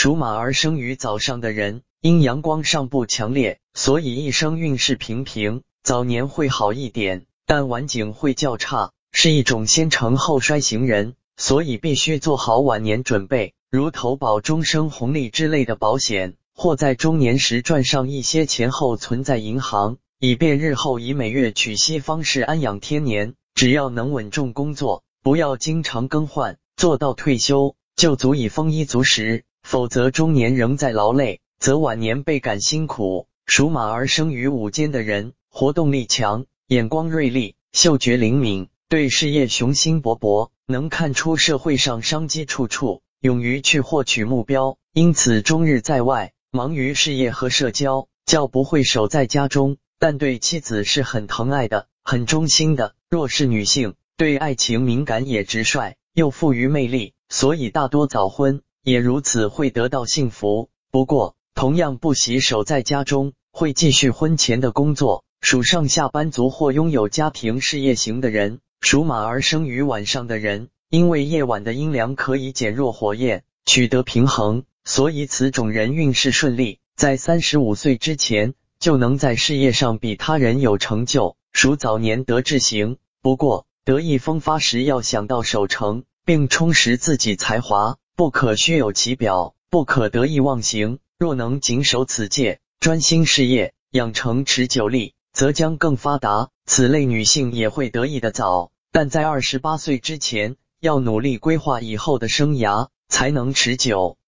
属马而生于早上的人，因阳光尚不强烈，所以一生运势平平。早年会好一点，但晚景会较差，是一种先成后衰型人，所以必须做好晚年准备，如投保终生红利之类的保险，或在中年时赚上一些钱后存在银行，以便日后以每月取息方式安养天年。只要能稳重工作，不要经常更换，做到退休就足以丰衣足食。否则，中年仍在劳累，则晚年倍感辛苦。属马而生于午间的人，活动力强，眼光锐利，嗅觉灵敏，对事业雄心勃勃，能看出社会上商机处处，勇于去获取目标，因此终日在外，忙于事业和社交，较不会守在家中。但对妻子是很疼爱的，很忠心的。若是女性，对爱情敏感也直率，又富于魅力，所以大多早婚，也如此会得到幸福。不过，同样不喜守在家中，会继续婚前的工作。属上下班族或拥有家庭事业型的人，属马而生于晚上的人，因为夜晚的阴凉可以减弱火焰，取得平衡，所以此种人运势顺利，在三十五岁之前就能在事业上比他人有成就。属早年得志型，不过得意风发时要想到守成，并充实自己才华，不可虚有其表，不可得意忘形。若能谨守此戒，专心事业，养成持久力，则将更发达。此类女性也会得意的早，但在二十八岁之前，要努力规划以后的生涯，才能持久。